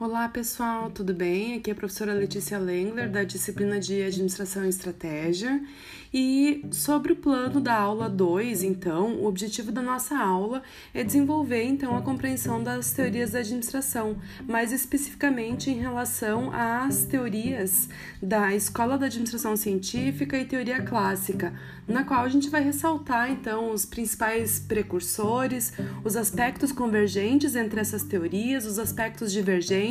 Olá pessoal, tudo bem? Aqui é a professora Letícia Lengler, da disciplina de Administração e Estratégia. E sobre o plano da aula 2, então, o objetivo da nossa aula é desenvolver então a compreensão das teorias da administração, mais especificamente em relação às teorias da Escola da Administração Científica e teoria clássica, na qual a gente vai ressaltar então os principais precursores, os aspectos convergentes entre essas teorias, os aspectos divergentes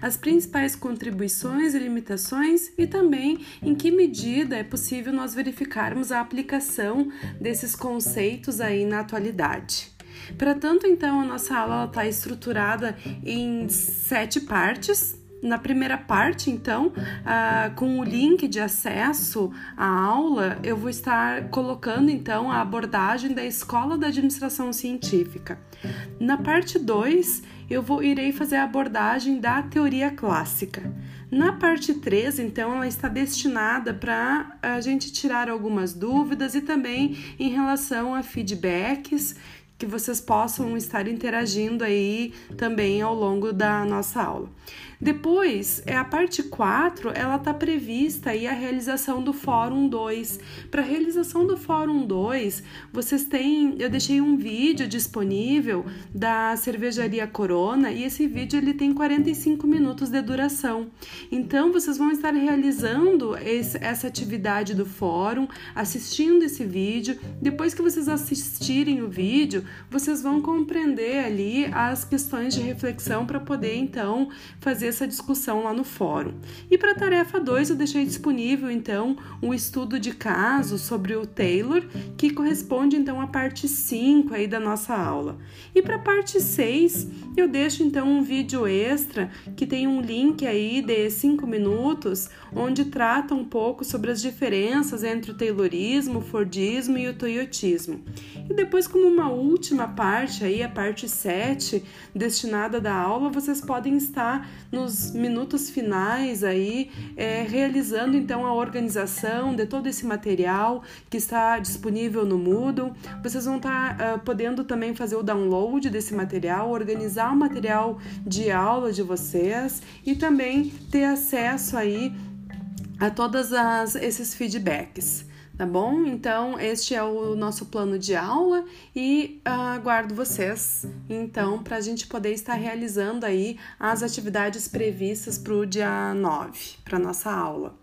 as principais contribuições e limitações e também em que medida é possível nós verificarmos a aplicação desses conceitos aí na atualidade. Para tanto, então, a nossa aula está estruturada em sete partes, na primeira parte, então, ah, com o link de acesso à aula, eu vou estar colocando então a abordagem da Escola da Administração Científica. Na parte 2, eu vou, irei fazer a abordagem da teoria clássica. Na parte 3, então, ela está destinada para a gente tirar algumas dúvidas e também em relação a feedbacks que vocês possam estar interagindo aí também ao longo da nossa aula. Depois, é a parte 4, ela está prevista aí a realização do Fórum 2. Para a realização do Fórum 2, vocês têm, eu deixei um vídeo disponível da cervejaria Corona e esse vídeo ele tem 45 minutos de duração. Então, vocês vão estar realizando esse, essa atividade do fórum, assistindo esse vídeo. Depois que vocês assistirem o vídeo, vocês vão compreender ali as questões de reflexão para poder então fazer essa discussão lá no fórum. E para a tarefa 2, eu deixei disponível então um estudo de caso sobre o Taylor, que corresponde então à parte 5 aí da nossa aula. E para a parte 6, eu deixo então um vídeo extra que tem um link aí de 5 minutos, onde trata um pouco sobre as diferenças entre o Taylorismo, o Fordismo e o Toyotismo. E depois, como uma última parte aí, a parte 7, destinada da aula, vocês podem estar nos minutos finais aí é, realizando então a organização de todo esse material que está disponível no Moodle. Vocês vão estar uh, podendo também fazer o download desse material, organizar o material de aula de vocês e também ter acesso aí a todos esses feedbacks tá bom? Então, este é o nosso plano de aula e uh, aguardo vocês, então, para a gente poder estar realizando aí as atividades previstas para o dia 9, para nossa aula.